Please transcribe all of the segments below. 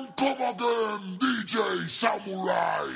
Don't come again, DJ Samurai.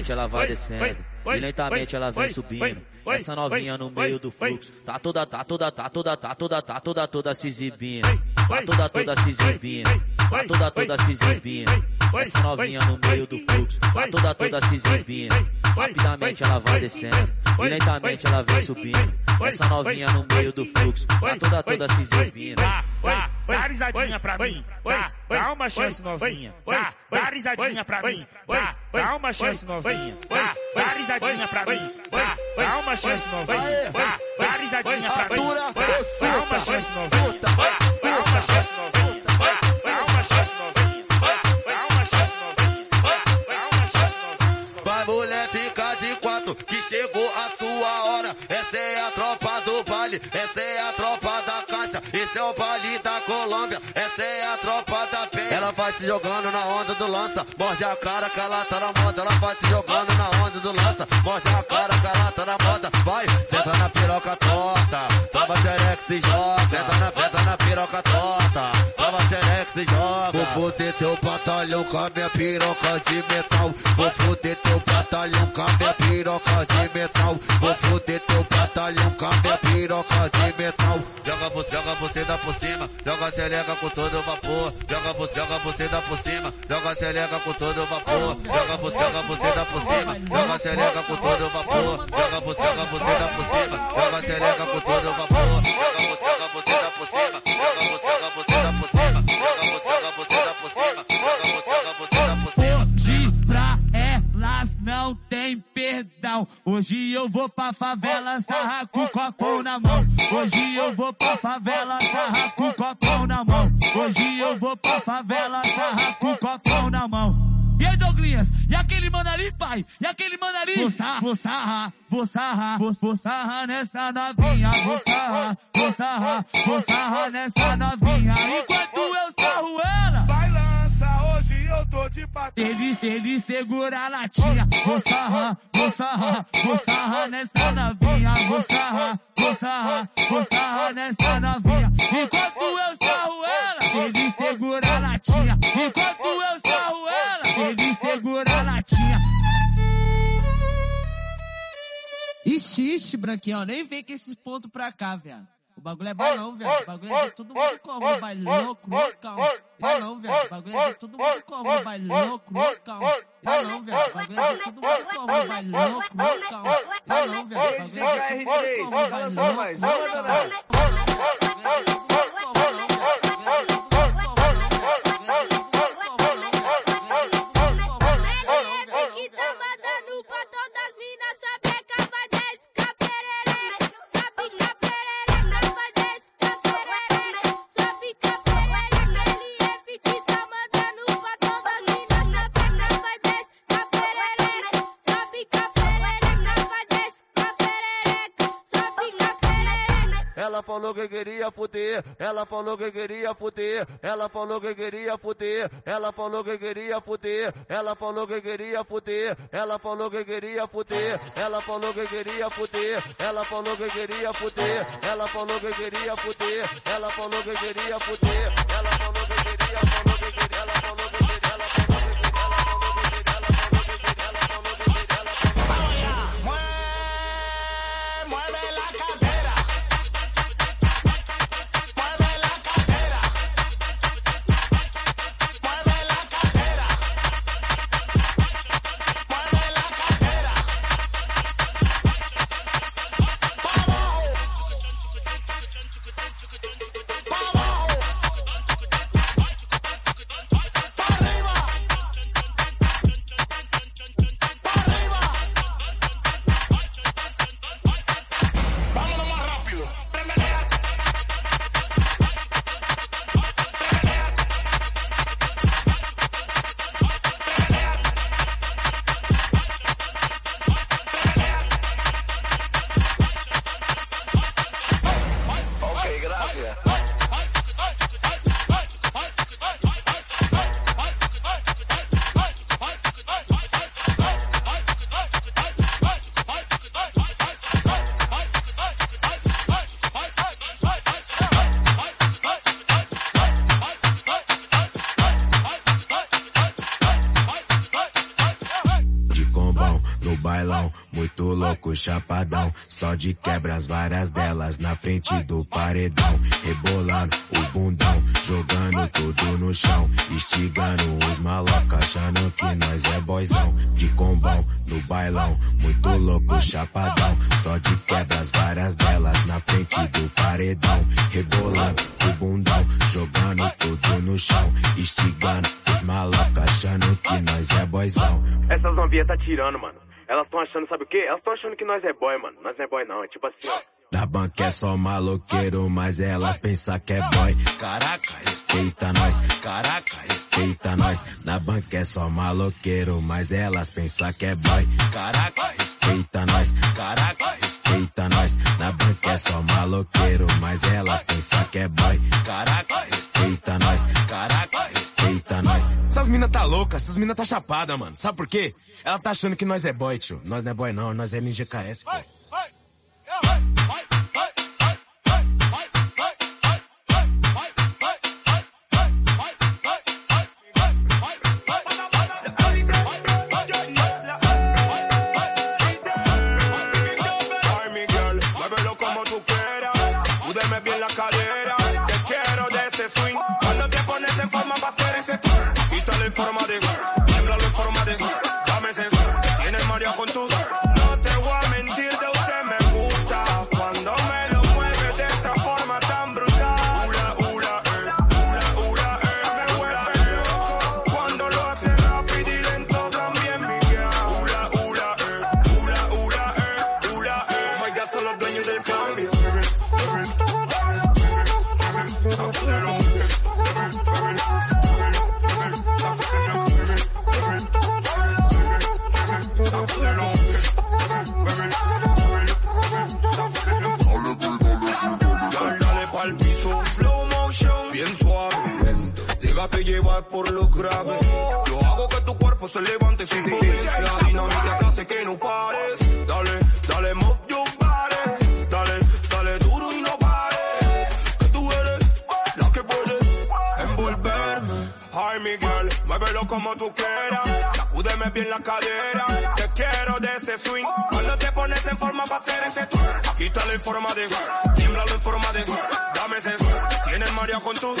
lentamente ela vai descendo, e lentamente ela vem subindo. Essa novinha no meio do fluxo, tá toda, tá toda, tá toda, tá toda, tá toda, toda se exibindo. Tá, tá toda, toda se exibindo. Tá toda, toda se exibindo. Essa novinha no meio do fluxo, tá toda, toda se exibindo. Rapidamente ela vai descendo, e lentamente ela vem subindo. Essa novinha no meio do fluxo, tá toda toda se servindo. Dá, dá risadinha pra mim, dá, uma chance novinha. Dá, risadinha pra mim, dá, uma chance novinha. Dá, risadinha pra mim, dá, uma chance novinha. Dá, risadinha pra mim, dá, uma chance novinha. Dá, dá uma chance novinha. Dá uma chance novinha. vai se jogando na onda do lança. Morde a cara calata tá na moda. Ela vai se jogando na onda do lança. Morde a cara calata tá na moda. Vai, senta na piroca torta. tava xereca se joga. Senta na, senta na piroca torta. tava xereca joga. Vou foder teu batalhão com a minha piroca de metal. Vou foder teu batalhão com a minha piroca de metal. Vou foder teu batalhão com a minha piroca de metal. Joga você, joga você dá por cima seleca com todo vapor. Joga você, joga você dá por cima, joga seleca com todo vapor. Joga você, joga você dá por cima, joga seleca com todo vapor. Joga você, joga você dá por cima, joga seleca com todo vapor. Perdão. Hoje eu vou pra favela sarrar com copão na mão. Hoje eu vou pra favela sarrar com copão na mão. Hoje eu vou pra favela sarrar com copão na mão. E aí, Douglas? E aquele mano ali, pai? E aquele mano ali? Vou sarrar, vou sarrar, vou sarrar, vou, vou sarrar nessa novinha. Vou sarrar, vou sarrar, vou sarrar nessa novinha. Enquanto eu sarro ela. Hoje eu tô de patrão. Ele, ele segura a latinha. Vou sarrar, vou sarrar, vou sarrar nessa novinha. Vou sarrar, vou sarrar, vou sarrar nessa novinha. Enquanto eu sarro ela, ele segura a latinha. Enquanto eu sarro ela, ele segura a latinha. Ixi, ixi, branquinho, nem vem com esses pontos pra cá, viado. O bagulho é não, viado. O bagulho é de todo mundo como, baile louco, loucão. Viado. O bagulho é de todo mundo como, baile louco, loucão. Viado. O bagulho é de todo mundo como, baile louco, loucão. Viado. O bagulho é de todo mundo como, baile louco, loucão. Que queria fuder, ela falou que queria fuder, ela falou que queria fuder, ela falou que queria fuder, ela falou que queria fuder, ela falou que queria fuder, ela falou que queria fuder, ela falou que queria fuder, ela falou que queria fuder, ela falou que queria fuder, ela falou que queria, falou louco, chapadão. Só de quebras, várias delas na frente do paredão. Rebolando o bundão, jogando tudo no chão. Instigando os malocos, achando que nós é boizão. De combão no bailão, muito louco, chapadão. Só de quebras, várias delas na frente do paredão. Rebolando o bundão, jogando tudo no chão. Instigando os malocos, achando que nós é boizão. Essas novinhas tá tirando, mano. Elas tão achando, sabe o quê? Elas tão achando que nós é boy, mano. Nós não é boy, não. É tipo assim, ó. Da banca é só maloqueiro, mas elas pensam que é boy. Caraca, respeita nós. Caraca, respeita nós. Na banca é só maloqueiro, mas elas pensam que é boy. Caraca, respeita nós. Caraca, respeita nós. Na banca é só maloqueiro, mas elas pensam que é boy. Caraca, respeita nós. Caraca, respeita nós. Essas mina tá louca, essas mina tá chapada, mano. Sabe por quê? Ela tá achando que nós é boy, tio. Nós não é boy não, nós é NGKS, pô. Por lo grave. Yo hago que tu cuerpo se levante sin potencia. La dinamita que hace que no pares. Dale, dale, move your body. Dale, dale duro y no pares. Que tú eres la que puedes envolverme. Ay, Miguel, muévelo como tú quieras. Sacúdeme bien la cadera. Te quiero de ese swing. Cuando te pones en forma para hacer ese tour. Quítale en forma de girl. Tiémblalo en forma de girl. Dame ese. Tienes María con tu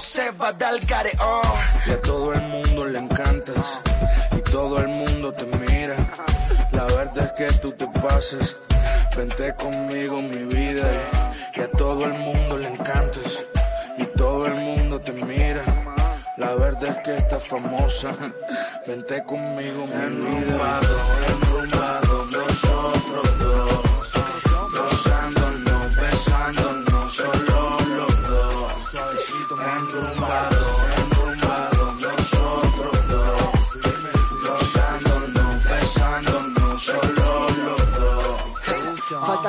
se va. Y a todo el mundo le encantas y todo el mundo te mira. La verdad es que tú te pases. Vente conmigo mi vida y, a todo el mundo le encantas y todo el mundo te mira. La verdad es que estás famosa. Vente conmigo mi vida. Enrumbado, nosotros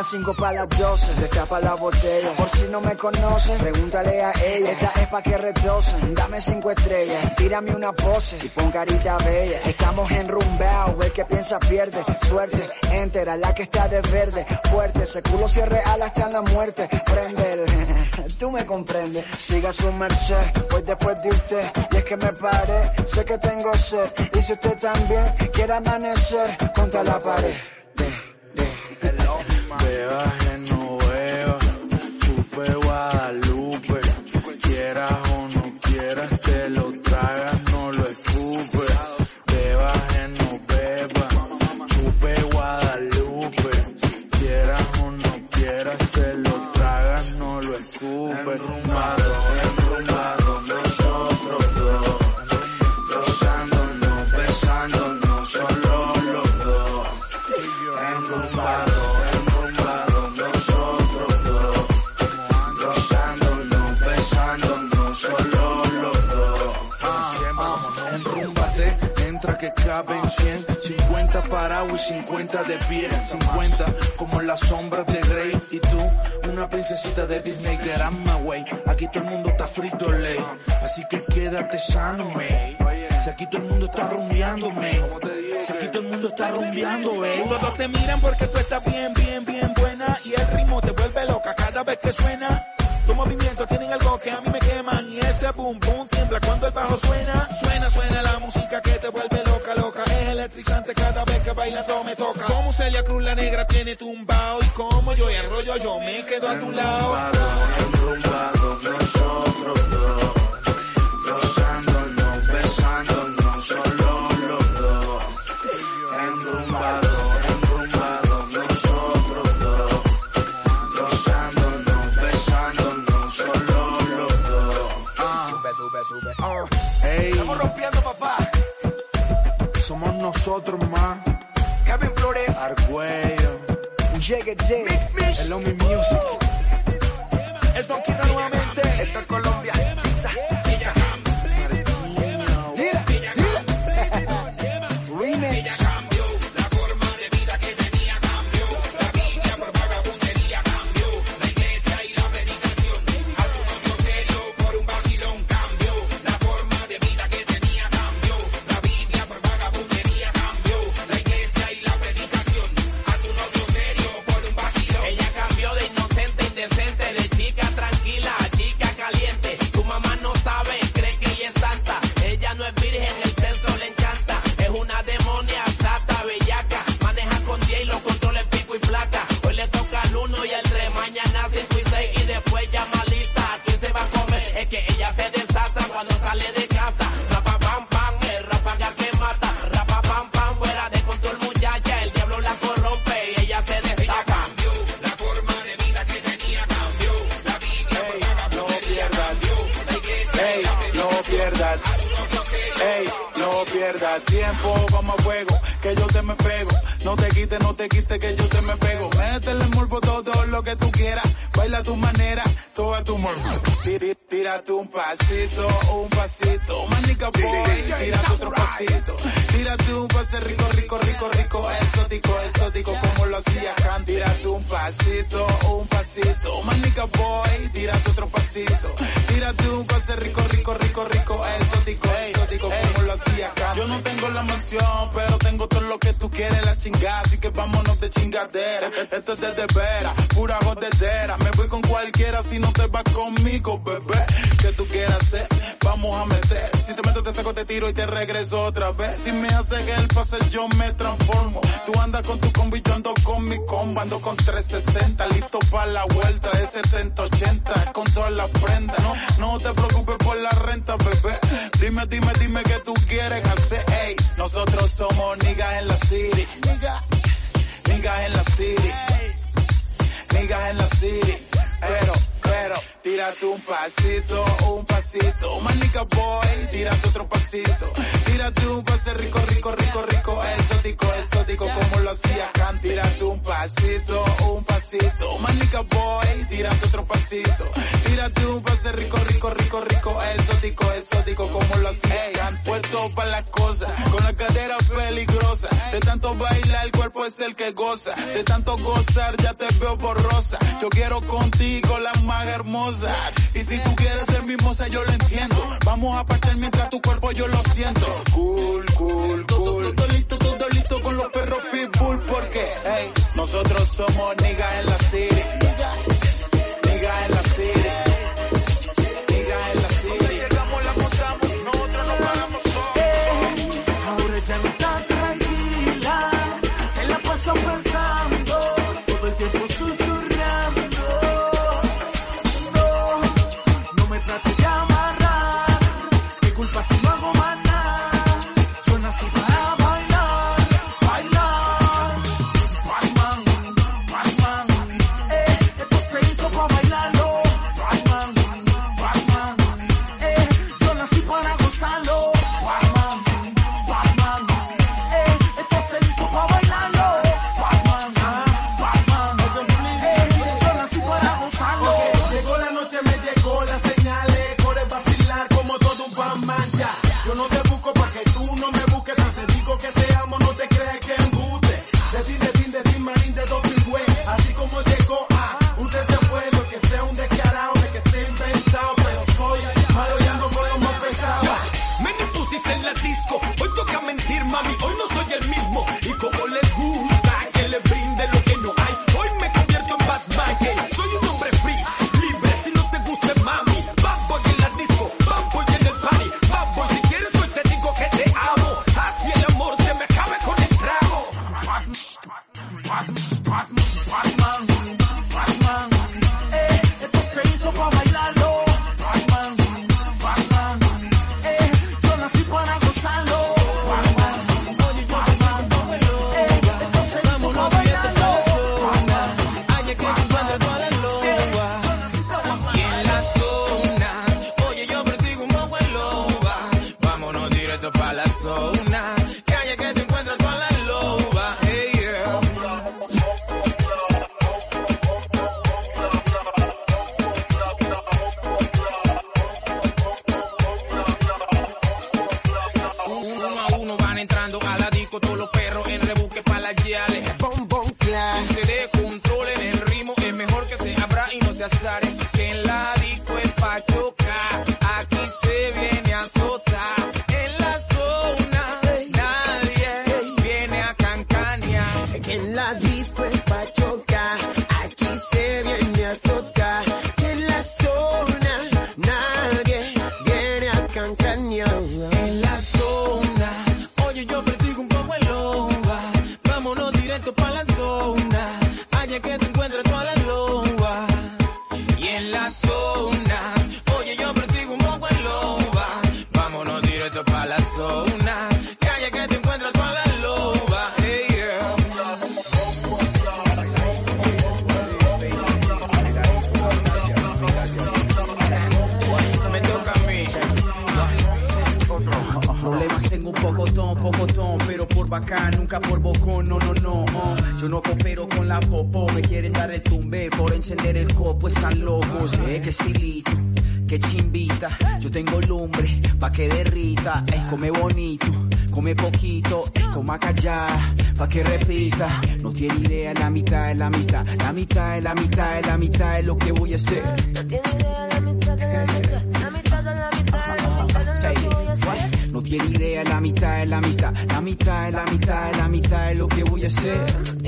Cinco para las 12, destapa la botella. Por si no me conoces, pregúntale a ella. Esta es pa' que retocen, dame cinco estrellas. Tírame una pose y pon carita bella. Estamos enrumbados, el que piensa pierde. Suerte, entera, la que está de verde. Fuerte, ese culo si es real hasta en la muerte. Prende el, tú me comprendes. Siga su merced, pues después de usted. Y es que me paré, sé que tengo sed. Y si usted también quiere amanecer contra la pared. Beba Genoveva, 100, 50 parados y 50 de pie, 50 como las sombras de Grey y tú, una princesita de Disney, get out my way. Aquí todo el mundo está frito, ley, así que quédate sano, me. Si aquí todo el mundo está rumbeándome, si aquí todo el mundo está rumbeando, eh. Todos te miran porque tú estás bien, bien, bien buena y el ritmo Celia Cruz la negra tiene tumbao y como yo y rollo yo me quedo a tu lado. Llegue, llegue. el Omi Music. Tírate un pasito, un pasito, manica boy, tírate otro pasito, tírate un pase rico, rico, rico, rico, exótico, exótico, como lo hacía Khan, tírate un pasito, un pasito, manica boy, tírate otro pasito, tírate un pase rico, rico, rico, rico, exótico, exótico, como lo hacía Khan. Yo no tengo la mansión, pero tengo todo lo que tú quieres, la chingada, así que vámonos de chingadera, esto es de veras, pura jodedera, me voy con cualquiera si no te vas conmigo, bebé, que tú quieras hacer, vamos a meter, si te meto te saco, te tiro y te regreso otra vez, si me hace que el pase yo me transformo, tú andas con tu combi, yo ando con mi combo, ando con 360, listo para la vuelta. De 70-80, con todas las prendas, no, no te preocupes por la renta, bebé, dime, dime, dime qué tú quieres hacer, ey, nosotros somos niggas en la city, niggas en la city, niggas en la city, pero, pero, tírate un pasito, un pasito, manica boy, tírate otro pasito, tírate un pase rico, rico, rico, rico, exótico, exótico, como lo hacía Khan, tírate un pasito, un pasito, manica boy, tírate otro pasito, tírate un pase rico, rico, rico, rico, exótico, exótico, como lo hacía Khan, puesto para las cosas, con la cadera peligrosa, de tanto bailar el cuerpo es el que goza, de tanto gozar ya te veo borrosa, yo quiero contigo la más y si tú quieres ser mimosa yo lo entiendo, vamos a partir mientras tu cuerpo yo lo siento, cool, cool, cool, todo listo, todo listo con los perros pitbull, porque, hey, nosotros somos niggas en la city, directo para la zona. Allá que te encuentras toda la loba. Y en la zona, oye, yo persigo un poco en loba. Vámonos directo para la zona. Calle que te encuentras toda la loba. Me toca a mí. Problemas tengo un poco ton, poco ton, pero por bacán, nunca por bocón, no, no. Yo no coopero con la popo, me quieren dar el tumbe por encender el copo, están locos, eh, que estilito, que chimbita. Yo tengo lumbre, pa' que derrita, eh, come bonito, come poquito, eh, coma callar, pa' que repita. No tiene idea, la mitad es la mitad, la mitad es la mitad es la mitad es lo que voy a hacer. No tiene idea, la mitad es la mitad, la mitad es la mitad es la mitad es lo que voy a hacer.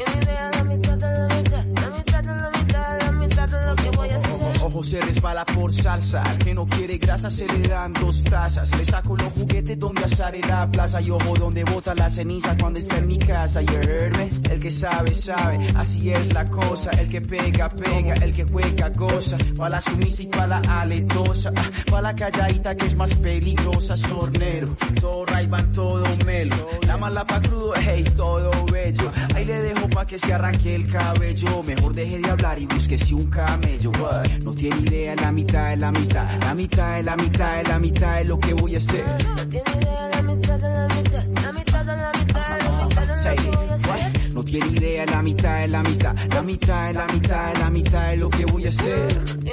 Se resbala por salsa, al que no quiere grasa se le dan dos tazas. Le saco los juguetes donde asar en la plaza y ojo donde bota la ceniza cuando está en mi casa. You heard me? El que sabe, sabe, así es la cosa. El que pega, pega, el que juega, goza. Pa' la sumisa y pa' la aletosa, ah, pa' la calladita que es más peligrosa. Sornero, todo right, van todo melo. La mala pa' crudo, hey, todo bello. Ahí le dejo pa' que se arranque el cabello. Mejor deje de hablar y búsquese un camello. what? No tiene idea, la mitad es la mitad. La mitad es la mitad es la mitad es lo que voy a hacer. No tiene idea, la mitad es la mitad. La mitad es la mitad es la mitad es lo que voy a hacer.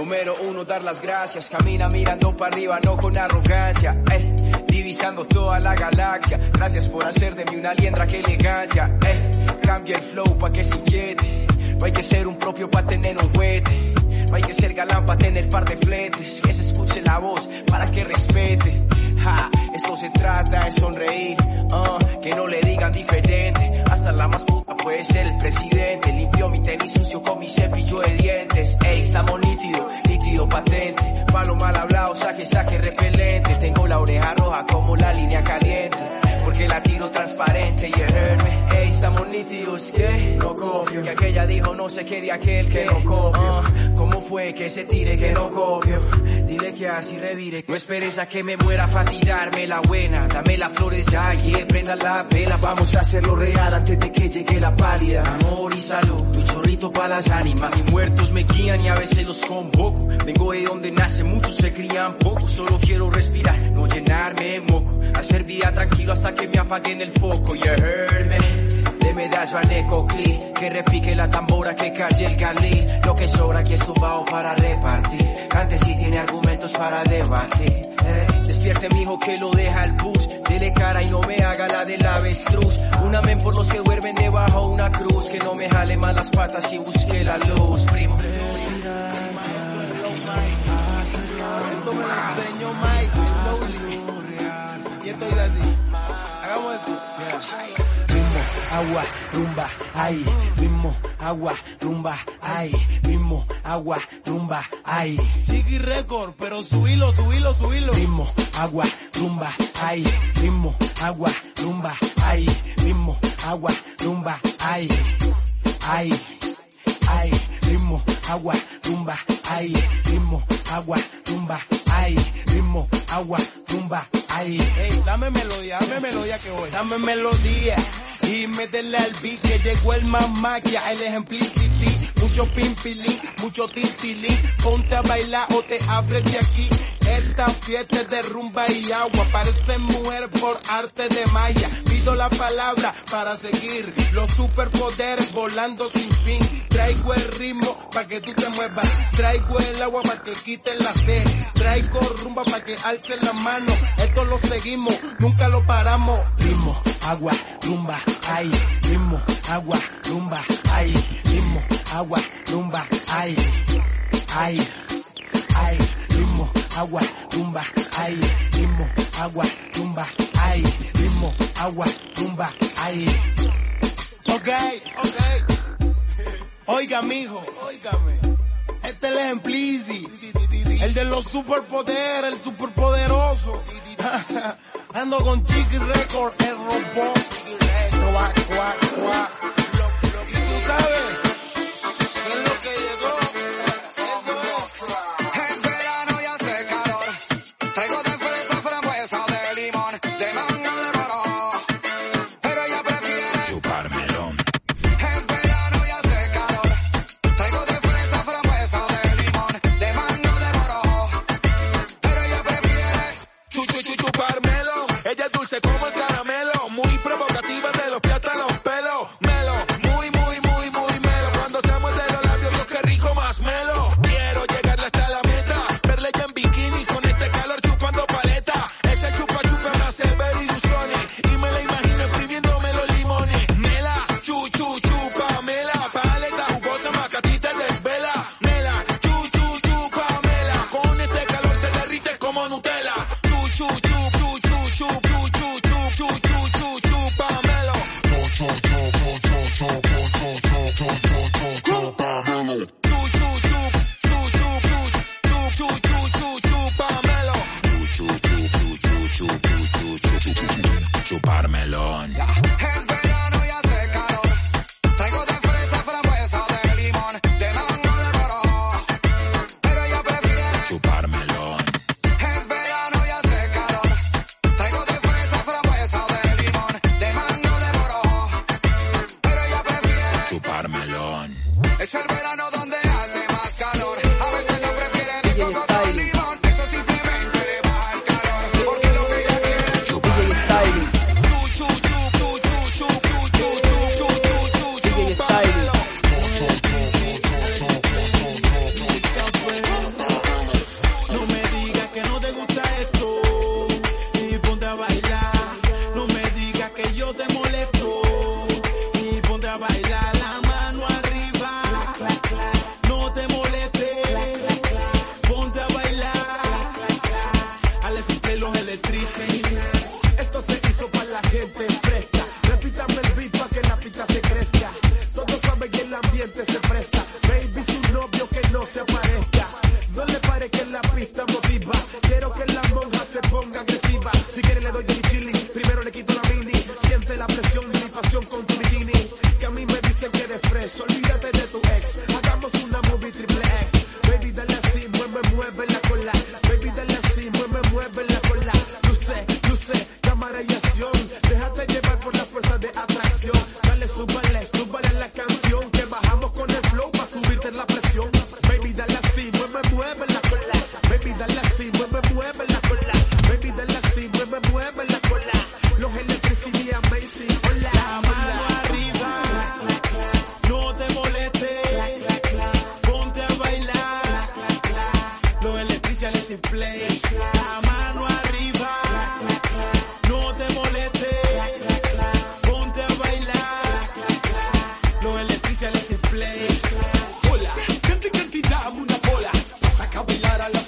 Número uno, dar las gracias. Camina mirando para arriba, no con arrogancia. Ey, divisando toda la galaxia. Gracias por hacer de mí una liendra que elegancia. Ey, cambia el flow pa' que se inquiete. No hay que ser un propio pa' tener un juguete. No hay que ser galán pa' tener par de fletes. Que se escuche la voz para que respete. Esto se trata de sonreír. ah, que no le digan diferente. Hasta la más puta puede ser el presidente. Limpió mi tenis sucio con mi cepillo de dientes. Ey, estamos nítido, líquido patente. Palo mal hablado, saque, saque repelente. Tengo la oreja roja como la línea caliente. Porque la tiro transparente, you heard. Ey, estamos nítidos, que no copio. Y aquella dijo no sé qué de aquel que no copio. Ah, ¿Cómo fue que se tire que no copio? Dile que así revire. No esperes a que me muera para tirarme la buena. Dame las flores ya, y prenda la vela. Vamos a hacerlo real antes de que llegue la pálida. Amor y salud, un chorrito para las ánimas. Mis muertos me guían y a veces los convoco. Vengo de donde nace, muchos se crían poco. Solo quiero respirar, no llenarme de moco. Hacer vida tranquilo hasta que me apaguen el foco. You heard me. De medallo a Necoclí, que repique la tambora, que calle el galí. Lo que sobra aquí es tumbado para repartir. Cante si tiene argumentos para debatir. Despierte mi hijo que lo deja el bus. Dele cara y no me haga la del avestruz. Un amén por los que duermen debajo una cruz. Que no me jale más las patas y busque la luz, primo. Esto me lo. Y esto es así. Esto. ritmo, agua, rumba, ay, ritmo, agua, rumba, ay, ritmo, agua, rumba, ay. Chiqui Record, pero subilo, subilo, subilo. Ritmo, agua, rumba, ay, ritmo, agua, rumba, ay, ritmo, agua, rumba, ay, ay, ay, ritmo, agua, rumba, ay, ritmo, agua, rumba, ay, ritmo, agua, rumba, ay. Ey, dame melodía, dame melodía que voy. Dame melodía y métele al beat que llegó el mamaquia, el ejemplicity. Mucho pimpilín, mucho tintilín. Ponte a bailar o te abres de aquí. Esta fiesta es de rumba y agua. Parece mujer por arte de maya. Pido la palabra para seguir los superpoderes volando sin fin. Traigo el ritmo para que tú te muevas. Traigo el agua para que quiten la sed. Traigo rumba para que alcen la mano. Esto lo seguimos, nunca lo paramos. ritmo, agua, rumba, ay, ritmo, agua, rumba, ay, ritmo, agua, rumba, ay, ay, ay, ritmo, agua, rumba, ay, ritmo, agua, rumba, ay, ritmo, agua, rumba, ay. Ok, ok. Oiga, mijo, oígame. Este es el ejemplici, el de los superpoderes, el superpoderoso. Ando con Chiqui Record, el robot. Cuac, cuac, cuac. Y tú sabes. alone.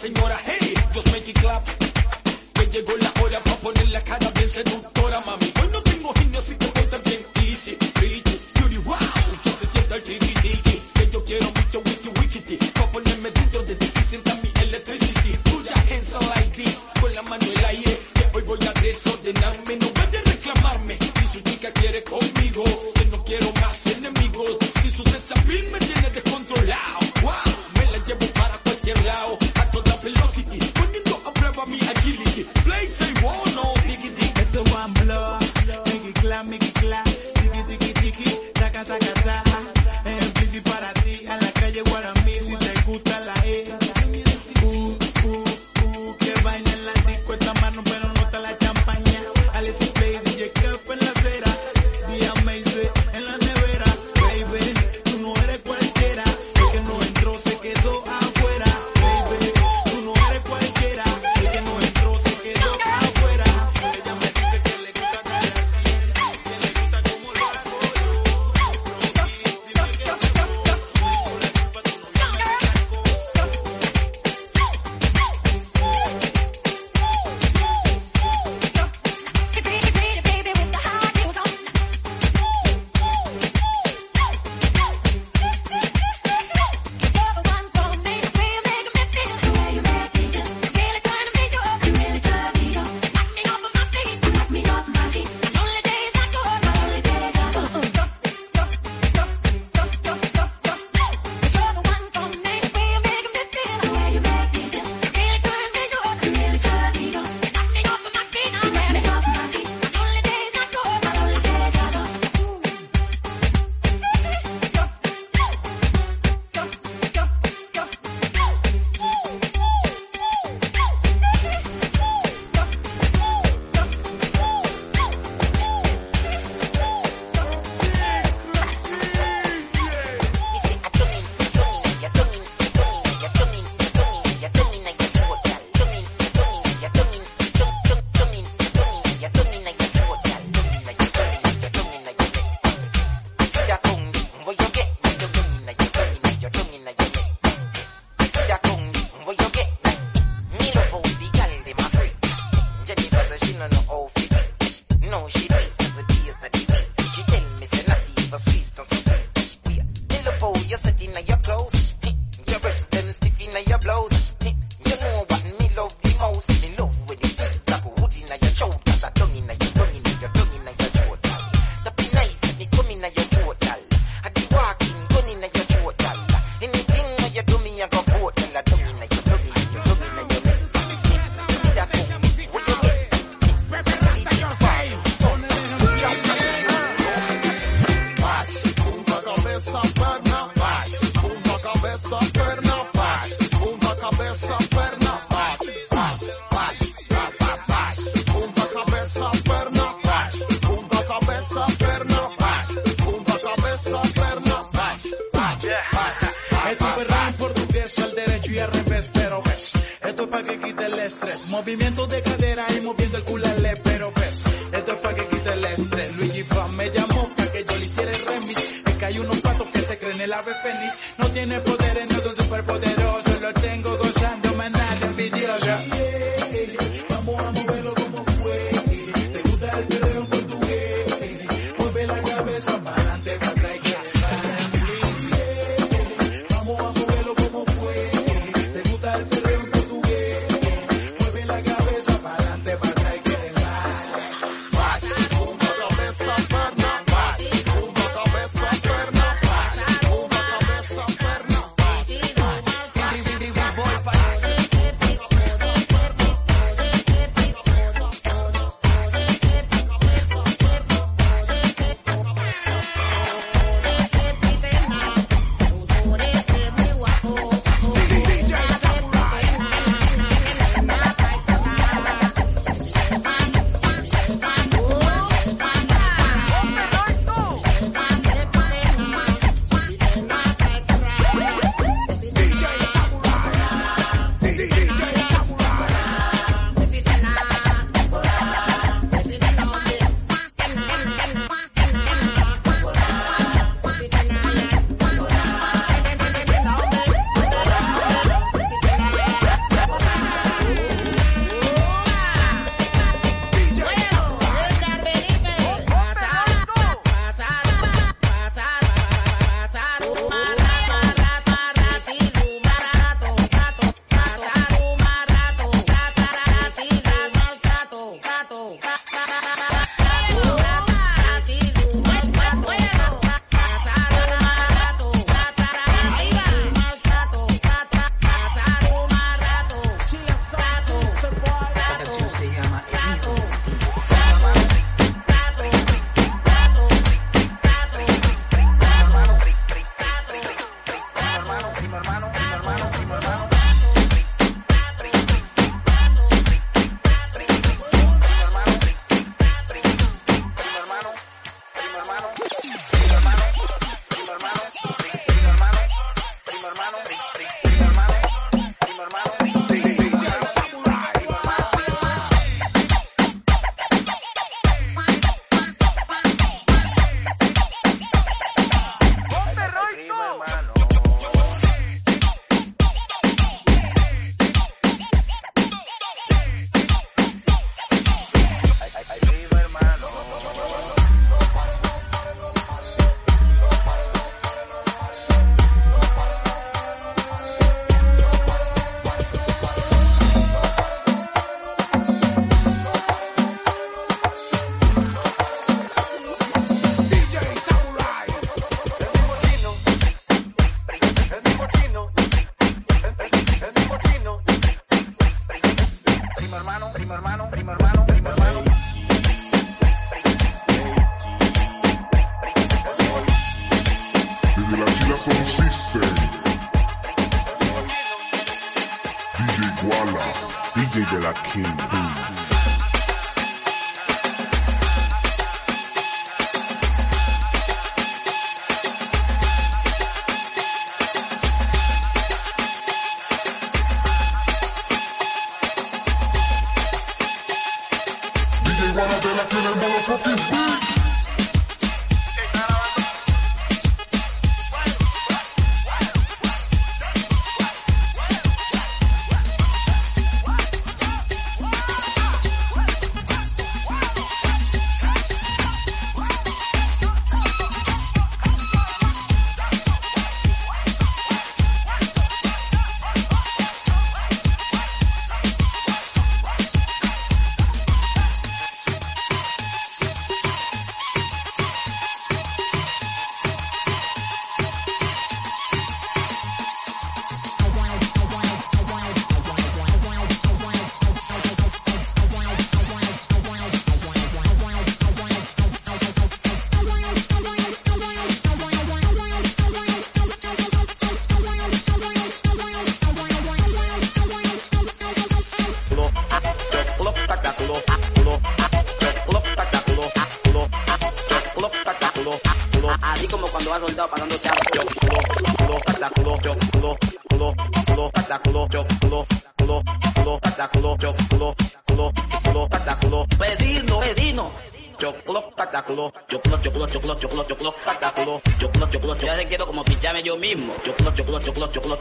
señora, hey, just make it clap. Me llegó la hora para poner la cara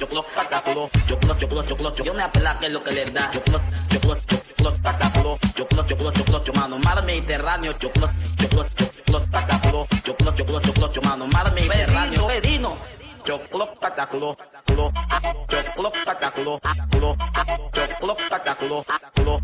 yo culo, pata culo, yo culo, yo culo, yo yo una pela que es lo que le da, yo culo, yo culo, yo yo culo, yo culo, yo culo, mano, mar Mediterráneo, yo culo, yo culo, yo culo, pata culo, yo yo yo yo mano, mar Mediterráneo, pedino, yo culo, pata culo culo, yo culo taca culo, culo, yo culo taca culo, culo,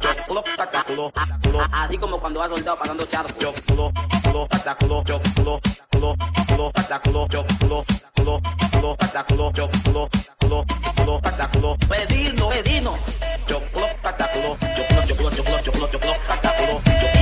yo culo taca culo, culo. Así como cuando vas soldado pasando charco. Yo culo, culo taca culo, yo culo, culo, culo taca culo, yo culo, culo, culo taca culo, yo culo, culo, culo taca culo. Vedino, vedino. Yo culo taca culo, yo culo, yo culo, yo culo, yo culo, yo culo taca culo.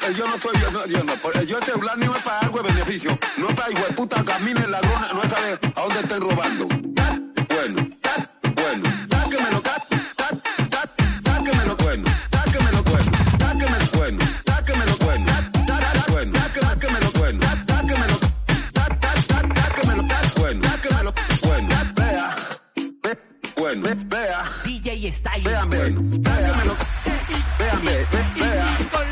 no, yo no soy, yo no, yo no. Yo este plan no es para algo de beneficio. No es para hijo de puta camine en la lona, no es saber a dónde estén robando. Tat, bueno, tat, bueno, táquemelo, tat, tat, tat, táquemelo, bueno, táquemelo, bueno, táquemelo, bueno, táquemelo, bueno, tat, bueno, táquemelo, bueno, táquemelo, tat, tat, tat, táquemelo, tat, bueno, táquemelo, bueno, vea, ve, bueno, vea, DJ está ahí, véame, táquemelo, véame, vea.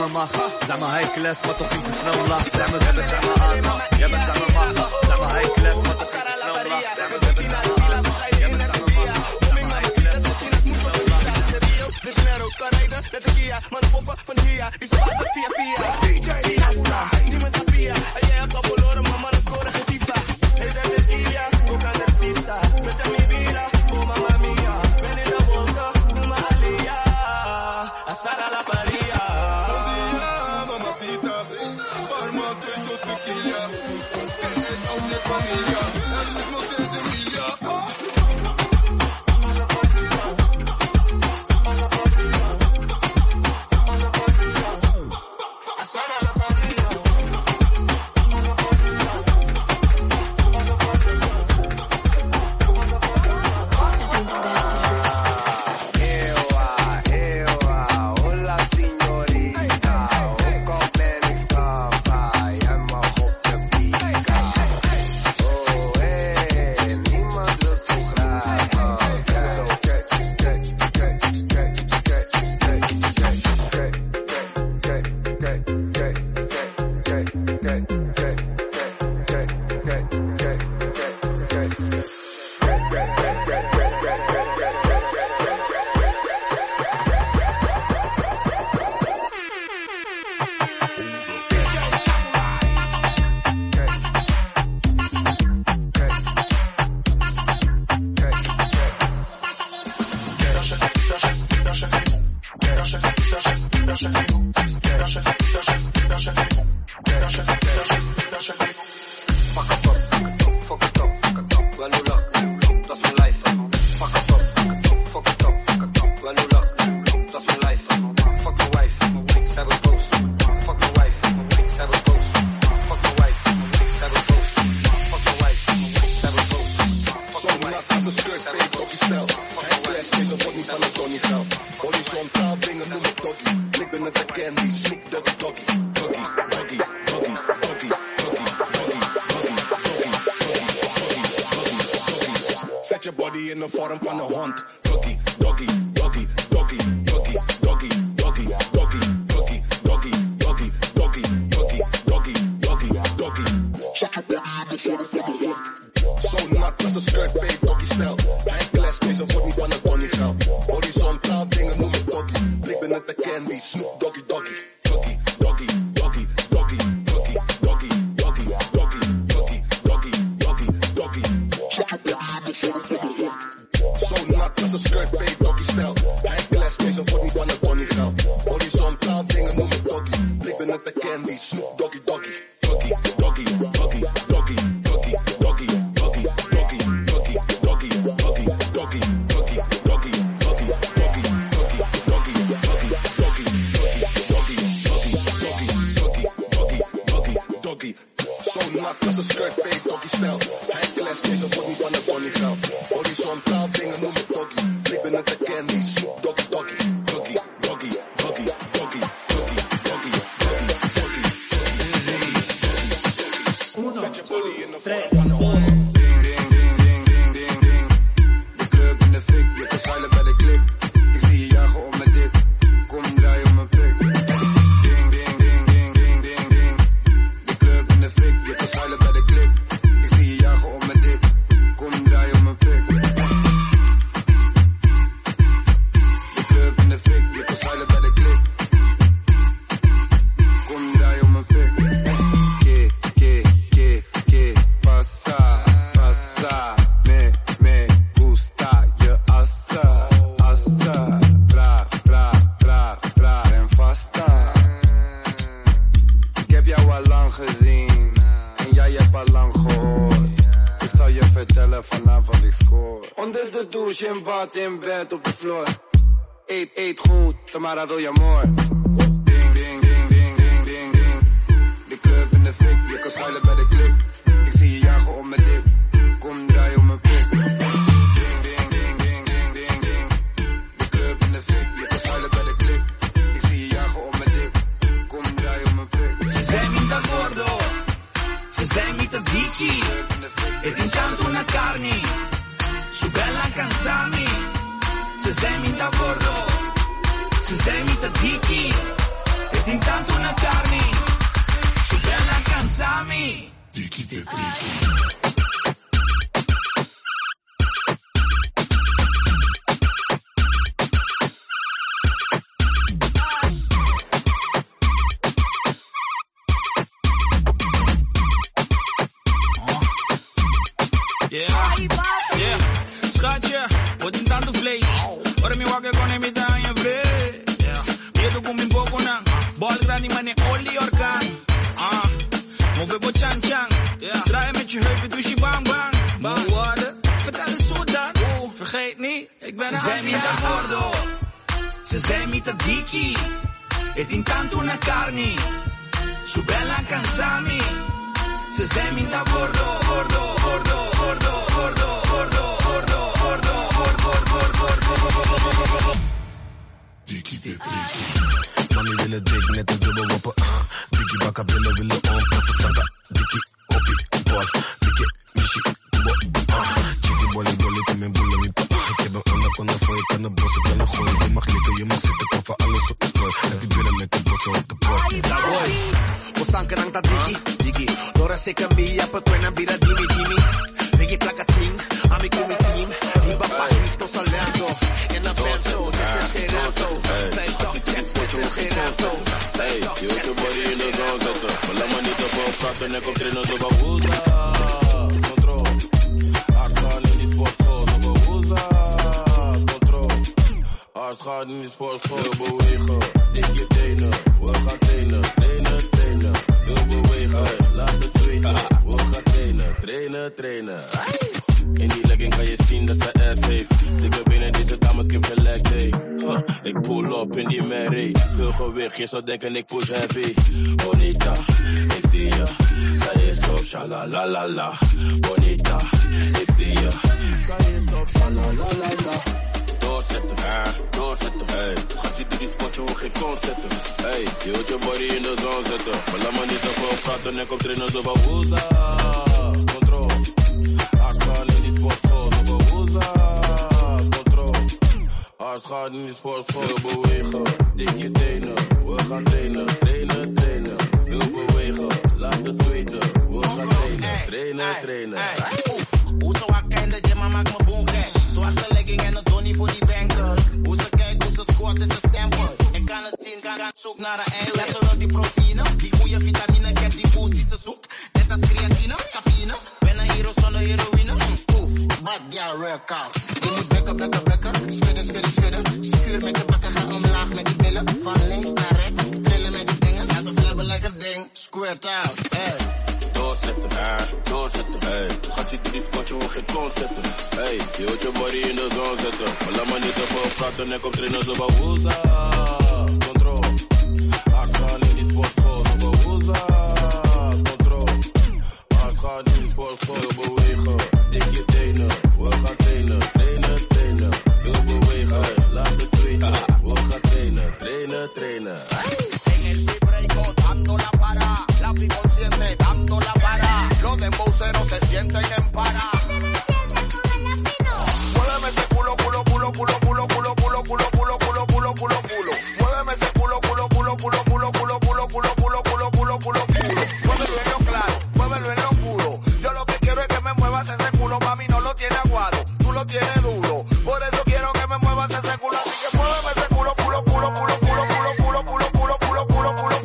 زعما ماخا زعما هاي كلاس ما تخين تسنا وملاح زعما زعما آه. زعما يا بنت زعما زعما هاي كلاس ما تخين تسنا وملاح زعما زعما آه. زعما هاي كلاس ما mano fofa, fanía, y fía fía. DJ Fiesta, ni me tapía, ella es cabolora, mamá nos cobra, jetita. Ella es a vida. catch your body in the forum from the hunt. Doggy, doggy, doggy, doggy, doggy, doggy, doggy, doggy, doggy, doggy, doggy, doggy, doggy, doggy, doggy, doggy. Check body in the forum from the hunt. So not just a skirt, babe, doggy style. Gaan in die sportschool, bewegen. Dik je tenen, we gaan trainen. Trainen, trainen. Veel bewegen, laat het. We gaan trainen, trainen, trainen. In die legging kan je zien dat ze ass heeft. Dikke benen, deze dames kim gelijk, hey. Huh, ik pull up in die Mary. Veel gewicht, je zou denken ik push heavy. Bonita, ik zie je. Zij is zo shalalalala. Bonita, ik zie je. Zij is zo shalalalala. Doorzetten, hè, doorzetten, hey. Gaat je die geen zetten. Hey, je je body in de zon zetten. Maar laat maar niet te veel praten zo. Control. Hard gaan in die sportschool, zo. Control. In die bewegen. Je we gaan trainen. Trainen, trainen. Veel bewegen, laat het. We gaan trainen, trainen, trainen. Hoe zo wakker in de gym, maar maak me boom gek. Zwarte legging en een donnie voor die banker. Hoe ze kijkt, hoe ze squat is een stempel. Ik kan het zien, kan, kan zoek naar een eiland. Ja, zodat die proteïne, die goede vitamine, ik heb die boost die ze zoekt. Net als creatine, cafeïne. Ben een hero zonder heroïne. Mm, Oef, bad girl, koud. Je moet bekken, bekken, bekken. Schudden, schudden, schudden. Schuur met de bakken, ga omlaag met die billen. Van links naar rechts, trillen met die dingen. Ja, dat hebben lekker ding. Squirt out, hey. Doorzetten, hè, doorzetten, hey. Gaat je die spotje, hoor geen kon zetten. Hey, je wilt je body in de zon zetten. Maar laat maar niet te praten en kom trainen zo van woeza. Control. Hard gaan in die sportschool, zo woeza. Control. Hard gaan in die sportschool, bewegen. Dik je tenen, we gaan trainen. Trainen, trainen. Veel bewegen, laat het zweten. We gaan trainen, trainen, trainen. Lo tienes duro. Por eso quiero que me muevas ese culo, así que muéveme ese culo, culo, culo, culo, culo, culo, culo, culo, culo, culo, culo, culo, culo.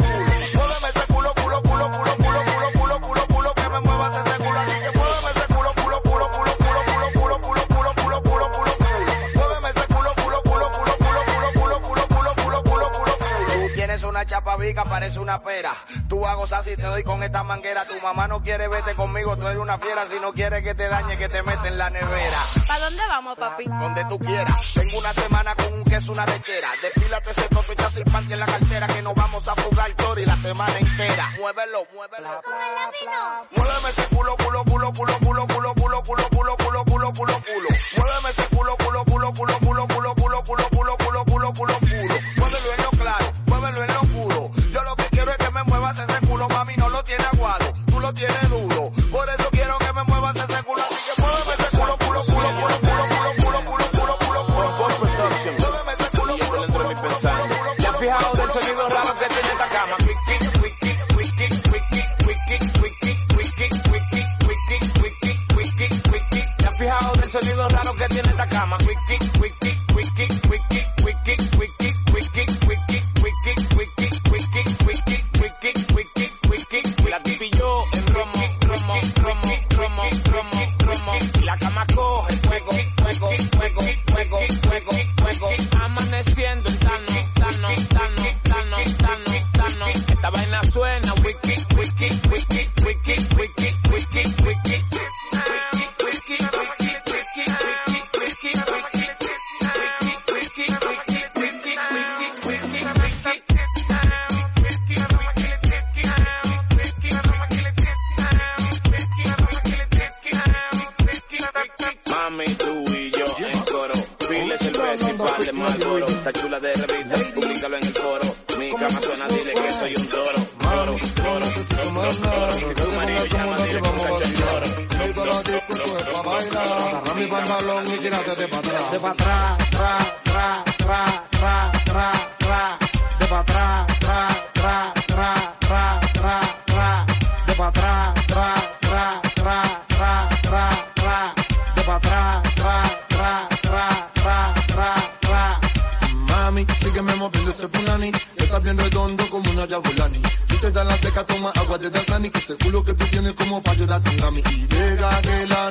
Muéveme ese culo, culo, culo, culo, culo, culo, culo, culo, culo, que me muevas ese culo, así que muéveme ese culo, culo, culo, culo, culo, culo, culo, culo, culo, culo, culo, culo, culo. Muéveme ese culo, culo, culo, culo, culo, culo, culo, culo, culo, culo, culo, culo, culo. Tú tienes una chapa viga parece una pera. Tú vas a gozar si te doy con esta manguera. Tu mamá no quiere verte conmigo, tú eres una fiera. Si no quiere que te dañe, que te mete en la nevera. ¿Para dónde vamos, papi? Donde tú quieras. Tengo una semana con un queso, una lechera. Despílate ese toto y el panty en la cartera. Que nos vamos a fugar Tori la semana entera. Muévelo, muévelo. Muéveme ese culo, culo, culo, culo, culo, culo, culo, culo, culo, culo, culo, culo, culo. Muéveme ese culo, culo, culo, culo, culo, culo, culo, culo, culo, culo, culo, culo, culo. haces de mi pantalón y tírate de para atrás. De pa' atrás, tra, tra, tra, tra, tra, tra. De pa' atrás, tra, tra, tra, tra, tra, tra. De pa' atrás, tra, tra, tra, tra, tra, tra. De pa' atrás, tra, tra, tra, tra, tra, tra. Mami, sígueme moviendo ese punani. Estás bien redondo como una yabulani. Si te da la seca, toma agua de Dasani. Que ese culo que tú tienes como pa' ayudarte a mami. Y deja que la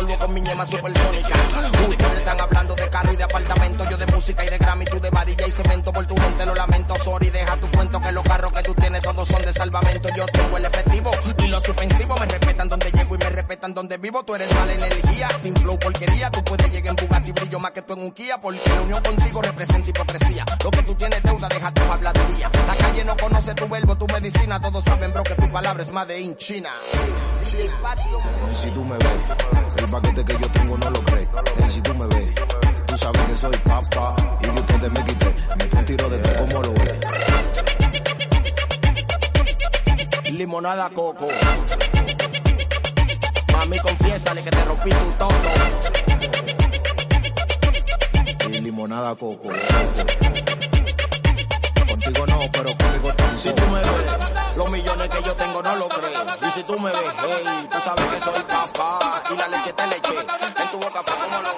polvo con mi ñema supersónica. Ustedes están hablando de carro y de apartamento, yo de música y de Grammy, tú de varilla y cemento. Por tu gente lo lamento, sorry, deja tu cuento que los carros que tú tienes todos son de salvamento. Yo tengo el efectivo y los ofensivos me respetan donde llego y me respetan donde vivo. Tú eres mala energía, sin flow porquería. Tú puedes llegar en Bugatti, brillo más que tú en un Kia, porque la unión contigo representa hipocresía. Lo que tú tienes deuda, deja tu habladuría. La calle no conoce tu verbo, tu medicina. Todos saben, bro, que tu palabra es más de in China. Y si tú me ves, el paquete que yo tengo no lo crees. Y si tú me ves, tú sabes que soy papá y de ustedes me quité. Me un tiro de tú como lo ves. Limonada coco. Mami, confiésale que te rompí tu todo. Y limonada coco. No, pero. Si tú me ves, los millones que yo tengo no lo creo. Y si tú me ves, hey, tú sabes que soy papá. Y la leche te leche. En tu boca fue como lo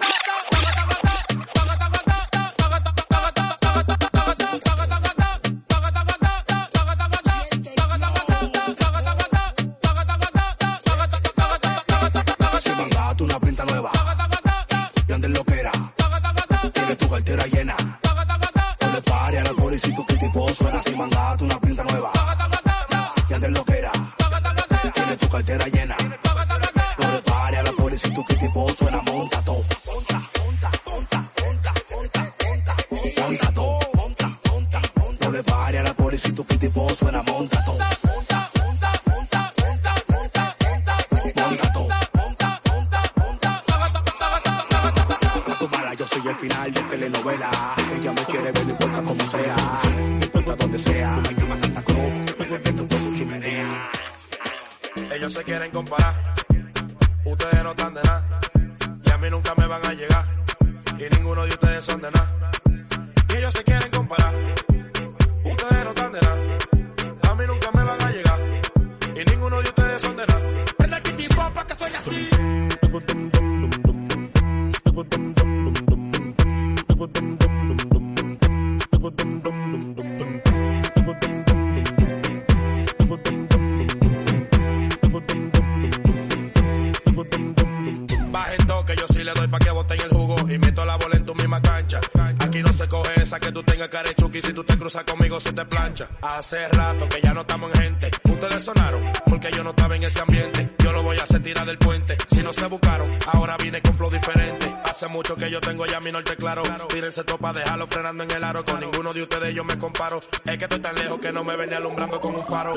Hace rato que ya no estamos en gente. Ustedes sonaron porque yo no estaba en ese ambiente. Yo lo voy a hacer tirar del puente. Si no se buscaron, ahora vine con flow diferente. Hace mucho que yo tengo ya mi norte claro. Tírense topa, dejarlo frenando en el aro. Con ninguno de ustedes yo me comparo. Es que estoy tan lejos que no me venía alumbrando con un faro.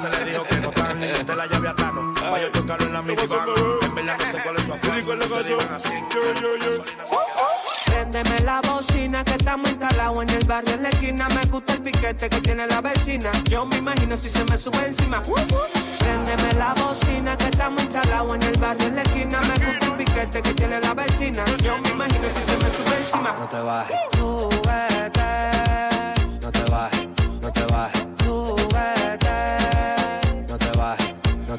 Se les dijo que no están de la llave a Tano. Vaya a chocarlo en la minivan. En verdad no sé cuál es su afán. Préndeme la bocina que estamos instalados en el barrio en la esquina. Me gusta el piquete que tiene la vecina. Yo me imagino si se me sube encima. Préndeme la bocina que estamos instalados en el barrio en la esquina. Me gusta el piquete que tiene la vecina. Yo me imagino si se me sube encima. No te bajes, Súbete, no te bajes, no te bajes,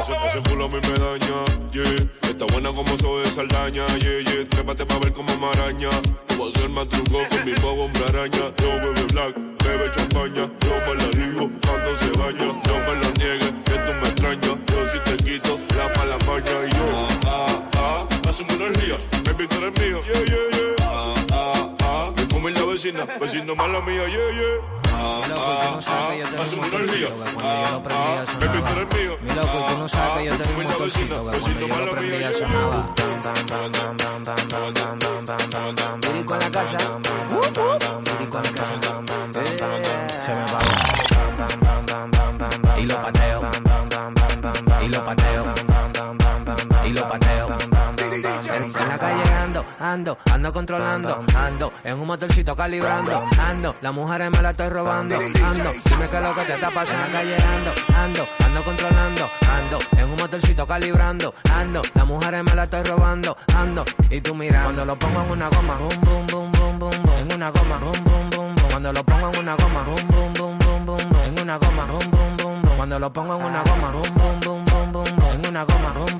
Ese, ese culo a mí me daña, yeah. Está buena como soy de Saldaña, yeah, yeah. Trépate pa' ver como maraña. Te voy a más truco con mi nuevo hombre araña. Yo bebe black, bebe champaña. Yo me la digo cuando se baña. No me lo niegues, que tú me extrañas. Yo si te quito la mala maña. Y yo, ah, ah, ah. Hace una energía, baby, tú eres mío. Yeah, yeah, yeah. Ah, ah, ah. Me come la vecina, vecino mala mía, yeah, yeah. Ah, ah, ah. Hace una energía. Ah, ah. Baby, tú eres mío. Mi loco, y tú no sabes que yo tengo un motorcito que cuando yo lo prendía sonaba. Lírico en la casa. Lírico en la casa. Se me va. Y lo pateo. Y lo pateo. Y lo pateo. Ando, ando, ando controlando, ando, en un motorcito calibrando, ando, las mujeres me la estoy robando, ando, dime qué es lo que te está pasando calle ando, ando, ando controlando, ando, en un motorcito calibrando, ando, las mujeres me la estoy robando, ando, y tú mira, cuando lo pongo en una goma, boom, boom, boom, boom, boom, boom, en una goma, boom, boom, boom, boom, cuando lo pongo en una goma, boom, boom, boom, boom, boom, en una goma, boom, boom, boom, boom, cuando lo pongo en una goma, boom, boom, boom, boom, boom, en una goma, boom,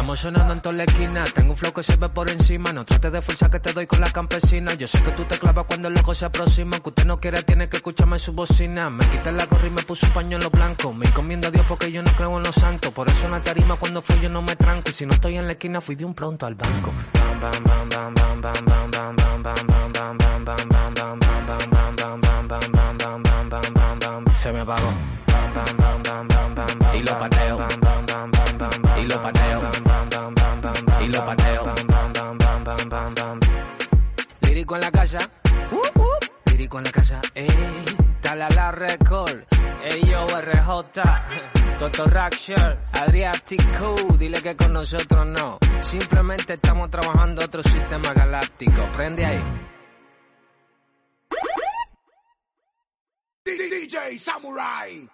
Estamos sonando en toda la esquina, tengo un flow que se ve por encima, no trates de fuerza que te doy con la campesina, yo sé que tú te clavas cuando el loco se aproxima, que usted no quiere tiene que escucharme su bocina, me quité la gorra y me puse un pañuelo blanco, me encomiendo a Dios porque yo no creo en los santos, por eso en la tarima cuando fui yo no me tranco, y si no estoy en la esquina fui de un pronto al banco. Se me apagó. y lo pateo, y lo pateo, lo pateo, bam, bam, bam, bam, bam, bam, bam. Lírico en la casa, uh, uh, lírico en la casa, eh, dale a la record, ey yo RJ, Coto Raction, Adriatic Q, dile que con nosotros no, simplemente estamos trabajando otro sistema galáctico, prende ahí. DJ Samurai.